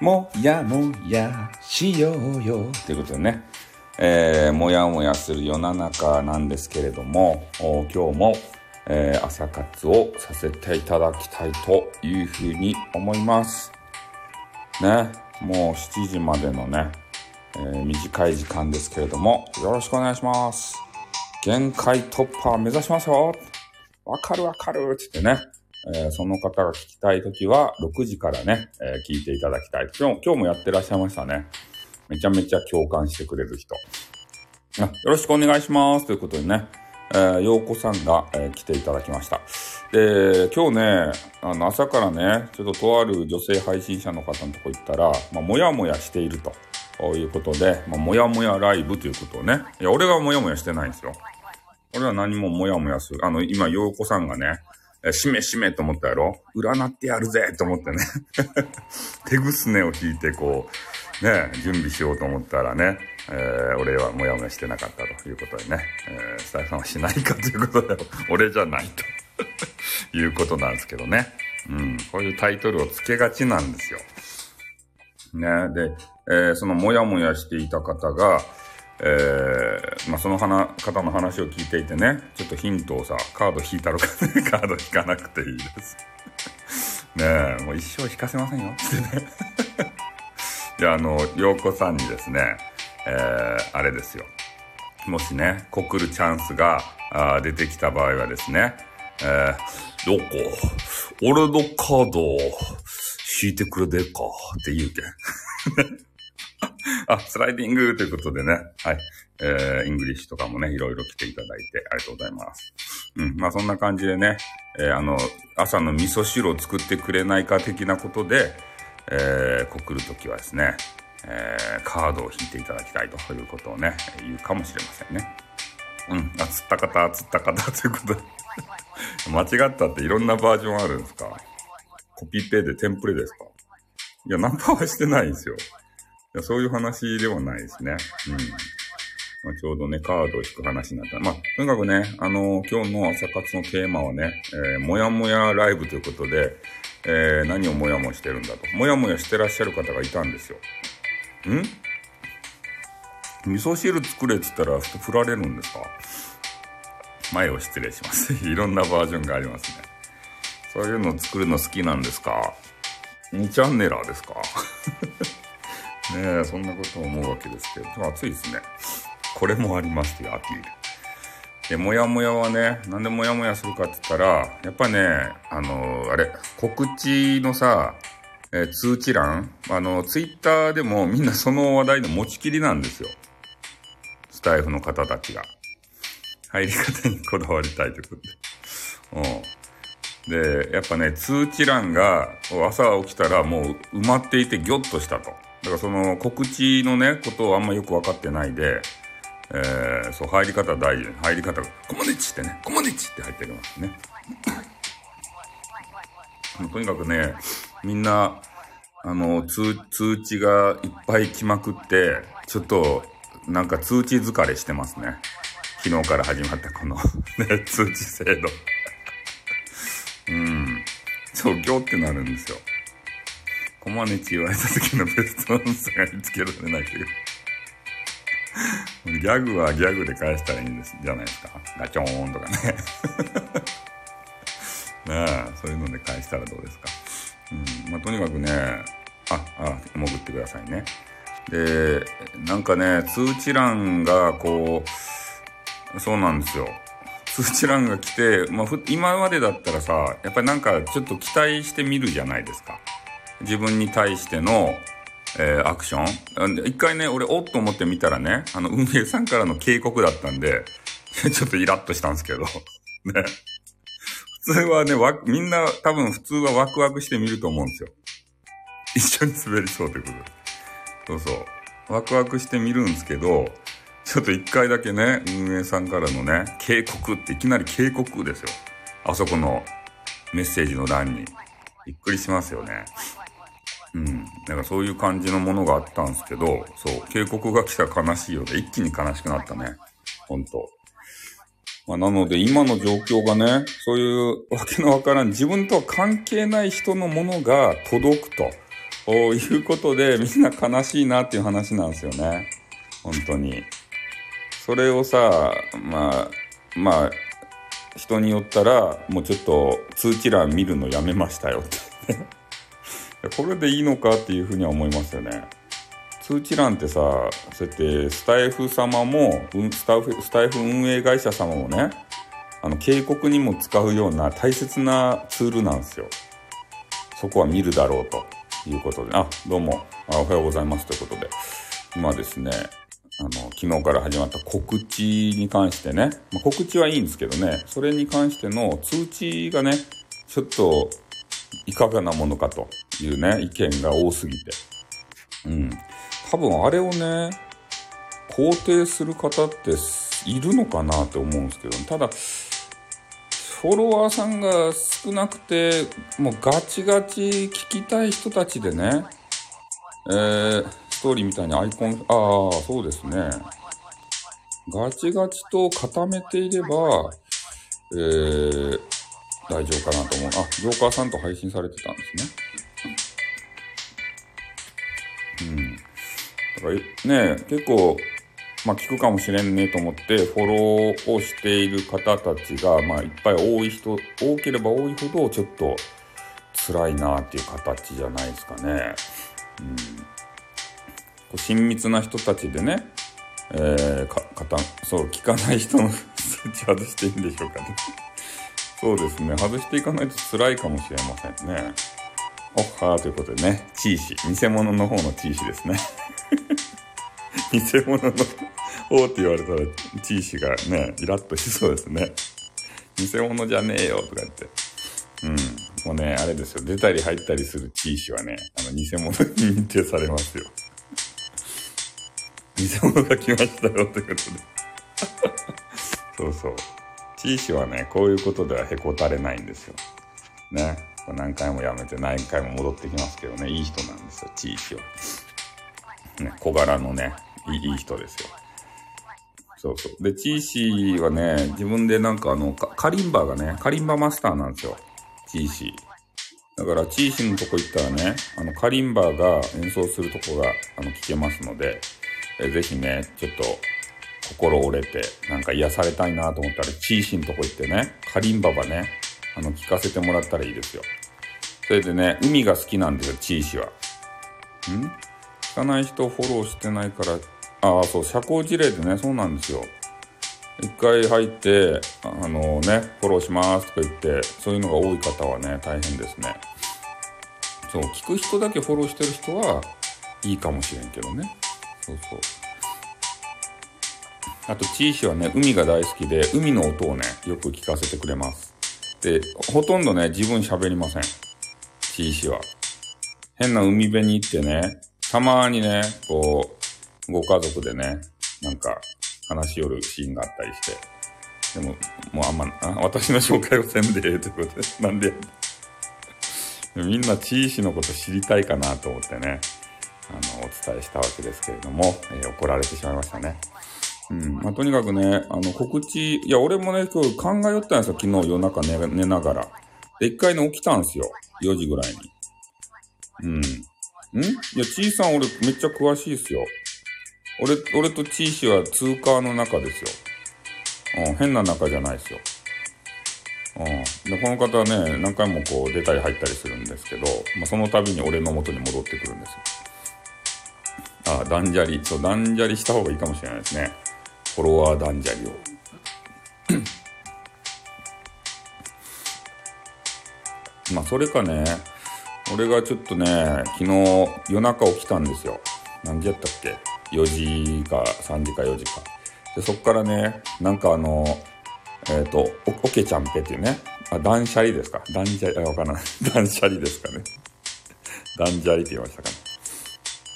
もやもやしようよ。ということでね、えー、もやもやする世の中なんですけれども、今日も、えー、朝活をさせていただきたいというふうに思います。ね、もう7時までのね、えー、短い時間ですけれども、よろしくお願いします。限界突破目指しますよわかるわかるって言ってね、えー、その方が聞きたいときは、6時からね、えー、聞いていただきたい。今日、今日もやってらっしゃいましたね。めちゃめちゃ共感してくれる人。あよろしくお願いします。ということでね、えー、ようこさんが、えー、来ていただきました。で、今日ね、あの、朝からね、ちょっととある女性配信者の方のとこ行ったら、まあ、もやもやしていると。いうことで、まあ、もやもやライブということをね。いや、俺がもやもやしてないんですよ。俺は何ももやもやする。あの、今、ようこさんがね、しめしめと思ったやろ？占ってやるぜと思ってね。手ぐすねを引いてこう、ね、準備しようと思ったらね、えー、俺はもやもやしてなかったということでね、えー、スタイフさんはしないかということで、俺じゃないと。いうことなんですけどね。うん、こういうタイトルをつけがちなんですよ。ね、で、えー、そのもやもやしていた方が、え、まあ、その花方の話を聞いていてね、ちょっとヒントをさ、カード引いたろかね、カード引かなくていいです。ねえ、もう一生引かせませんよ、ってね。いや、あの、洋子さんにですね、えー、あれですよ。もしね、告るチャンスがあ出てきた場合はですね、えー、よこ、俺のカードを引いてくれでかって言うけん。あ、スライディングということでね。はい。えー、イングリッシュとかもね、いろいろ来ていただいてありがとうございます。うん。まあそんな感じでね、えー、あの、朝の味噌汁を作ってくれないか的なことで、えー、告るときはですね、えー、カードを引いていただきたいということをね、言うかもしれませんね。うん。あ、釣った方、釣った方 ということで間違ったっていろんなバージョンあるんですか？コピペでテンプレですか？いや、ナンパはしてないんですよ。いやそういう話ではないですね。うん。まあ、ちょうどね、カードを引く話になった。まあ、とにかくね、あのー、今日の朝活のテーマはね、えー、もやもやライブということで、えー、何をもやもやしてるんだと。もやもやしてらっしゃる方がいたんですよ。ん？味噌汁作れって言ったら振られるんですか？前を失礼します。いろんなバージョンがありますね。そういうの作るの好きなんですか ?2 チャンネラーですか？ねえ、そんなこと思うわけですけど、暑いですね。これもありますよ、アピール。で、もやもやはね、なんでもやもやするかって言ったら、やっぱね、あの、あれ、告知のさ、えー、通知欄あの、ツイッターでもみんなその話題の持ちきりなんですよ。スタイフの方たちが。入り方にこだわりたいということで。うん。で、やっぱね、通知欄が朝起きたらもう埋まっていてギョッとしたと。だからその告知のね、ことをあんまよく分かってないで、えー、そう、入り方大事。入り方が、コモネチってね、コモネチって入ってるますね。とにかくね、みんな、あの、通、通知がいっぱい来まくって、ちょっと、なんか通知疲れしてますね。昨日から始まったこの ね、通知制度うん。そう、ギョってなるんですよ。コマネチ言われた時のベストアンサーが見つけられないけど。ギャグはギャグで返したらいいんです、じゃないですか。ガチョーンとかね。ねえ、そういうので返したらどうですか。うん。まあ、とにかくね、あ、あ、潜ってくださいね。で、なんかね、通知欄がこう、そうなんですよ。通知欄が来て、まあ、今までだったらさ、やっぱりなんかちょっと期待してみるじゃないですか。自分に対しての、えー、アクション。一回ね、俺、おっと思ってみたらね、あの、運営さんからの警告だったんで、ちょっとイラッとしたんですけど、ね。普通はね、わ、みんな多分普通はワクワクしてみると思うんですよ。一緒に滑りそうということで。そうそう。ワクワクしてみるんですけど、ちょっと一回だけね、運営さんからのね、警告っていきなり警告ですよ。あそこのメッセージの欄に。びっくりしますよね。うん。なんかそういう感じのものがあったんですけど、そう、警告が来たら悲しいようで、一気に悲しくなったね。ほんと。まあ、なので今の状況がね、そういうわけのわからん自分とは関係ない人のものが届くこういうことでみんな悲しいなっていう話なんですよね。本当に。それをさ、まあ、まあ、人によったら、もうちょっと通知欄見るのやめましたよってこれでいいのかっていうふうには思いますよね。通知欄ってさ、そうやってスタイフ様も、スタイフ、スタイフ運営会社様もね、あの、警告にも使うような大切なツールなんですよ。そこは見るだろうということで、あ、どうも、あおはようございますということで、今ですね、あの、昨日から始まった告知に関してね、まあ、告知はいいんですけどね、それに関しての通知がね、ちょっといかがなものかと。いうね、意見が多すぎて。うん。多分あれをね、肯定する方っているのかなって思うんですけど、ただ、フォロワーさんが少なくて、もうガチガチ聞きたい人たちでね、えー、ストーリーみたいにアイコン、ああ、そうですね。ガチガチと固めていれば、えー、大丈夫かなと思う。あ、ジョーカーさんと配信されてたんですね。だからね、結構、まあ聞くかもしれんねと思ってフォローをしている方たちが、まあいっぱい多い人、多ければ多いほどちょっと辛いなっていう形じゃないですかね。うん。親密な人たちでね、えー、か、そう、聞かない人の数値外していいんでしょうかね。そうですね。外していかないと辛いかもしれませんね。おっはーということでね、チーシ。偽物の方のチーシですね。偽物の方って言われたら、チーシーがね、イラッとしそうですね。偽物じゃねえよとか言って。うん。もうね、あれですよ。出たり入ったりするチーシーはね、あの、偽物に認定されますよ。偽物が来ましたよということで。そうそう。チーシはね、こういうことではへこたれないんですよ。ね。何回もやめて何回も戻ってきますけどね、いい人なんですよ、チーシは。ね、小柄のね、いい人ですよ。そうそう。で、チーシーはね、自分でなんかあの、カリンバがね、カリンバマスターなんですよ。チーシー。だから、チーシーのとこ行ったらね、あの、カリンバが演奏するとこが、あの、聞けますので、えぜひね、ちょっと、心折れて、なんか癒されたいなと思ったら、チーシンとこ行ってね、カリンババね、あの、聞かせてもらったらいいですよ。それでね、海が好きなんですよ、チーシーは。ん？聞かない人フォローしてないから、ああ、そう、社交辞令でね、そうなんですよ。一回入って、あのね、フォローしますとか言って、そういうのが多い方はね、大変ですね。そう、聞く人だけフォローしてる人はいいかもしれんけどね。そうそう。あと、チーシはね、海が大好きで、海の音をね、よく聞かせてくれます。で、ほとんどね、自分喋りません。チーシは。変な海辺に行ってね、たまにね、こう、ご家族でね、なんか、話し寄るシーンがあったりして。でも、もうあんま、あ私の紹介をせんでということで、なんで、みんなチーシのこと知りたいかなと思ってね、あの、お伝えしたわけですけれども、えー、怒られてしまいましたね。うん。まあ、とにかくね、あの、告知、いや、俺もね、今日考えよったんですよ、昨日夜中寝寝ながら。で、一回ね、起きたんですよ。4時ぐらいに。うん。ん？いや、ちーさん俺めっちゃ詳しいっすよ。俺、俺とちー氏は通貨の中ですよ。うん、変な中じゃないっすよ。うん。で、この方はね、何回もこう出たり入ったりするんですけど、まあ、その度に俺の元に戻ってくるんですよ。あ、断捨離。そう、断捨離した方がいいかもしれないですね。フォロワー断捨離を。まあ、それかね、俺がちょっとね、昨日夜中起きたんですよ。何時やったっけ ?4 時か3時か4時か。で、そっからね、なんかあの、えっ、ー、と、お、けちゃんぺっていうね、あ、断捨離ですか？断捨離、あ、わからない。断捨離ですかね。断捨離って言いましたかね。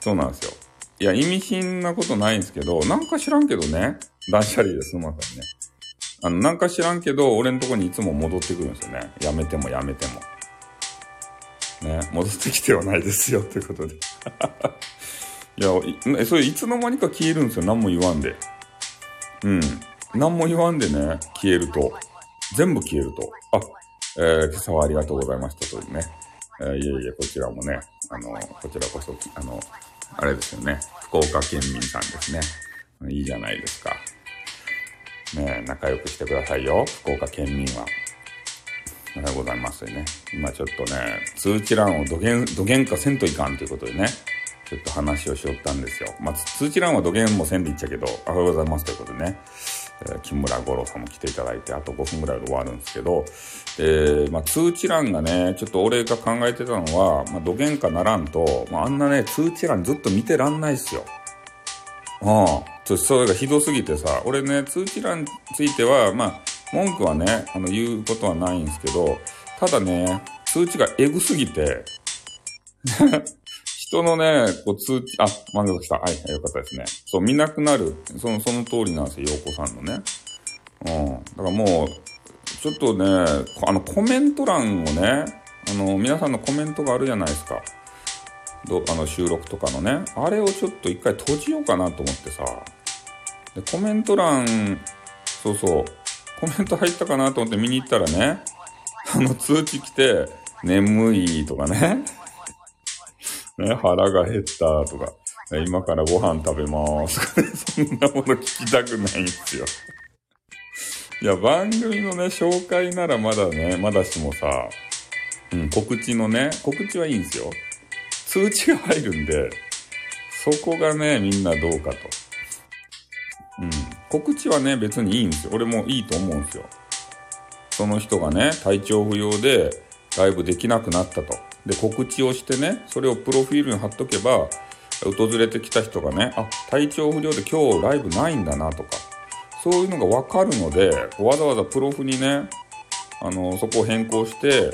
そうなんですよ。いや、意味深なことないんですけど、なんか知らんけどね、断捨離ですまさにね。あの、なんか知らんけど、俺のとこにいつも戻ってくるんですよね。やめてもやめても。ね、戻ってきてはないですよ、ということで。いや、それいつの間にか消えるんですよ、何も言わんで。うん。何も言わんでね、消えると。全部消えると。あ、えー、今朝はありがとうございましたというね。えー、いえいえ、こちらもね、あの、こちらこそ、あの、あれですよね、福岡県民さんですね。いいじゃないですか。ね仲良くしてくださいよ、福岡県民は。ありがとうございますね。今ちょっとね、通知欄をどげん、どげんかせんといかんということでね、ちょっと話をしよったんですよ。まあ、通知欄はどげんもせんでいっちゃけど、おはようございますということでね、えー、木村五郎さんも来ていただいて、あと5分ぐらいで終わるんですけど、えー、まあ、通知欄がね、ちょっと俺が考えてたのは、まあ、どげんかならんと、まあ、あんなね、通知欄ずっと見てらんないっすよ。うん。ちょっとそれがひどすぎてさ、俺ね、通知欄については、まあ、文句はね、あの、言うことはないんですけど、ただね、通知がエグすぎて、人のね、こう通知、あ、漫画来た。はい、よかったですね。そう、見なくなる。その、その通りなんですよ、洋子さんのね。うん。だからもう、ちょっとね、あの、コメント欄をね、あの、皆さんのコメントがあるじゃないですか。どあの収録とかのね、あれをちょっと一回閉じようかなと思ってさ。で、コメント欄、そうそう、コメント入ったかなと思って見に行ったらね、あの通知来て、眠いとかね。ね、腹が減ったとか、今からご飯食べますとかね、そんなもの聞きたくないんですよ。いや、番組のね、紹介ならまだね、まだしもさ、うん、告知のね、告知はいいんですよ。通知が入るんで、そこがね、みんなどうかと。うん。告知はね、別にいいんですよ。俺もいいと思うんですよ。その人がね、体調不良でライブできなくなったと。で、告知をしてね、それをプロフィールに貼っとけば、訪れてきた人がね、あ、体調不良で今日ライブないんだなとか、そういうのがわかるので、わざわざプロフにね、あの、そこを変更して、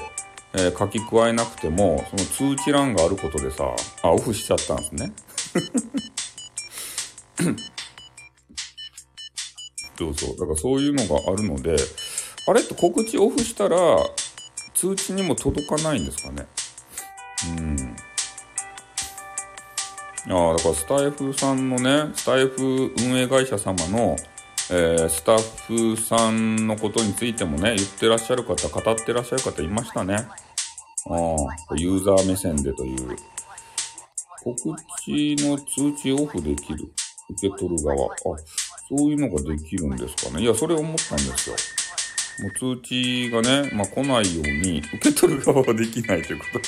えー、書き加えなくても、その通知欄があることでさ、あ、オフしちゃったんですね。そうそう。だからそういうのがあるので、あれって告知オフしたら、通知にも届かないんですかね？うん。ああ、だからスタイフさんのね、スタイフ運営会社様の、えー、スタッフさんのことについてもね、言ってらっしゃる方、語ってらっしゃる方いましたね。ああ、ユーザー目線でという。告知の通知オフできる。受け取る側。あ、そういうのができるんですかね。いや、それ思ったんですよ。もう通知がね、まあ、来ないように、受け取る側はできないということで。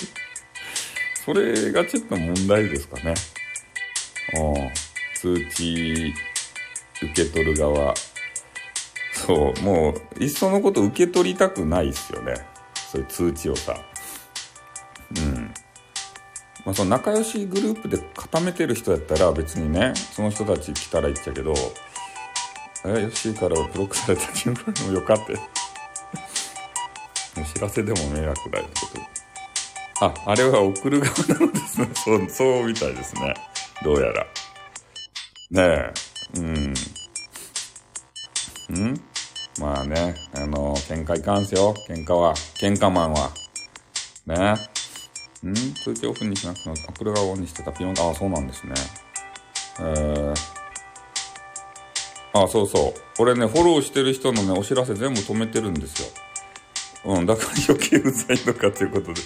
それがちょっと問題ですかね。ああ、通知、受け取る側。そう、もう、いっそのこと受け取りたくないっすよね。そういう通知をさ。うん。まあ、その仲良しグループで固めてる人やったら別にね、その人たち来たらいいっちゃけど、え、よしからブロックされた気分もよかって。お知らせでも迷惑だよってこと。あ、あれは送る側なのですね。そう、そうみたいですね。どうやら。ねえ、うん。んまあね、あの、喧嘩いかんすよ。喧嘩は。喧嘩マンは。ねえん通知オフにしなくても、送る側オンにしてたピヨンあ、あ、そうなんですね。えー、あ、そうそう。俺ね、フォローしてる人のね、お知らせ全部止めてるんですよ。うん、だから余計うざいのかということで。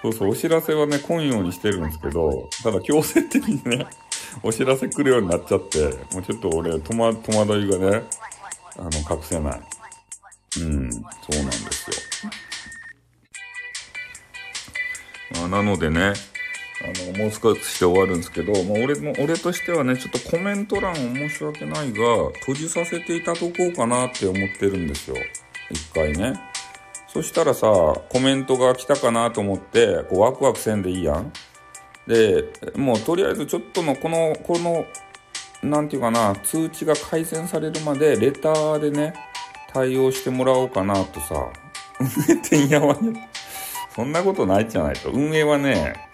そうそう、お知らせはね、来んようにしてるんですけど、ただ強制的にね、お知らせ来るようになっちゃって、もうちょっと俺、戸惑いがね、あの、隠せない。うん、そうなんですよ。まあ、なのでね、あの、もう少しして終わるんですけど、まあ、俺の、俺としてはね、ちょっとコメント欄申し訳ないが、閉じさせていただこうかなって思ってるんですよ。一回ね。そしたらさ、コメントが来たかなと思って、こうワクワクせんでいいやん。で、もうとりあえずちょっとのこの、この、なんていうかな、通知が改善されるまで、レターでね、対応してもらおうかなとさ、運営てんやわね。そんなことないじゃないと。運営はね、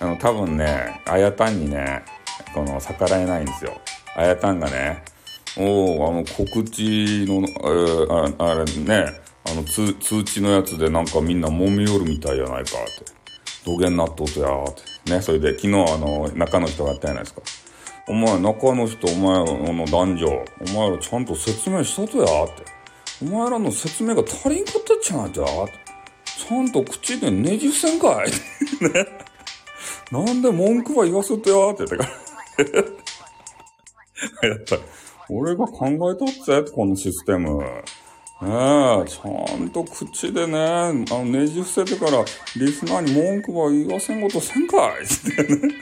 あの、多分ね、あやたんにね、この、逆らえないんですよ。あやたんがね、おおあの、告知の、えー、ああれね、あの通、知のやつでなんかみんな揉み寄るみたいやないかって。土下になっととやって。ね、それで昨日あの、中の人がやったやないですか。お前、中の人、お前らの男女、お前らちゃんと説明したとやって。お前らの説明が足りんかったっちゃないとやって。ちゃんと口でねじ伏せんかいね。なんで文句は言わせてよって言ってから。やっぱり、俺が考えとっぜ、このシステム。ねえ、ちゃんと口でね、あの、ねじ伏せてから、リスナーに文句は言わせんことせんかいってね。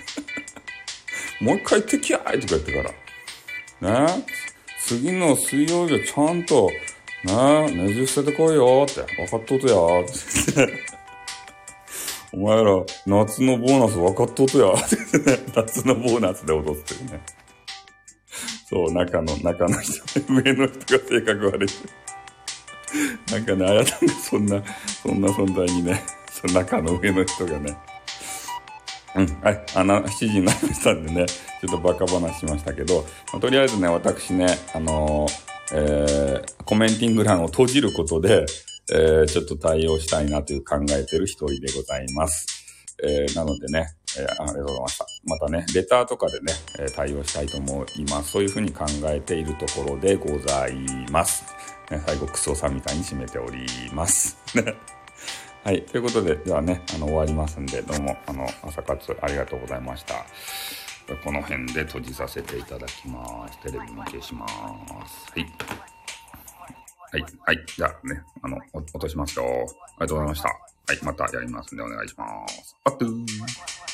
もう一回敵やいとか言ってから。ねえ次の水曜日はちゃんと、ねえねじ伏せてこいよって、分かっとうとやって言って。お前ら、夏のボーナス分かっとうとや。夏のボーナスで踊ってるね。そう、中の、中の人、上の人が性格悪い。なんかね、あやたんがそんな、そんな存在にね、その中の上の人がね、うん、はい、あの、7時になりましたんでね、ちょっとバカ話しましたけど、まあ、とりあえずね、私ね、あのー、えー、コメンティング欄を閉じることで、えー、ちょっと対応したいなという考えてる一人でございます。えー、なのでね、えー、ありがとうございました。またね、レターとかでね、え、対応したいと思います。そういうふうに考えているところでございます。ね、最後、クソさんみたいに締めております。はい。ということで、ではね、あの、終わりますんで、どうも、あの、朝活ありがとうございました。この辺で閉じさせていただきます。テレビも消します。はい。はい。はい。じゃあね、あの、落としますよ。ありがとうございました。はい。またやりますんでお願いします。あっとー。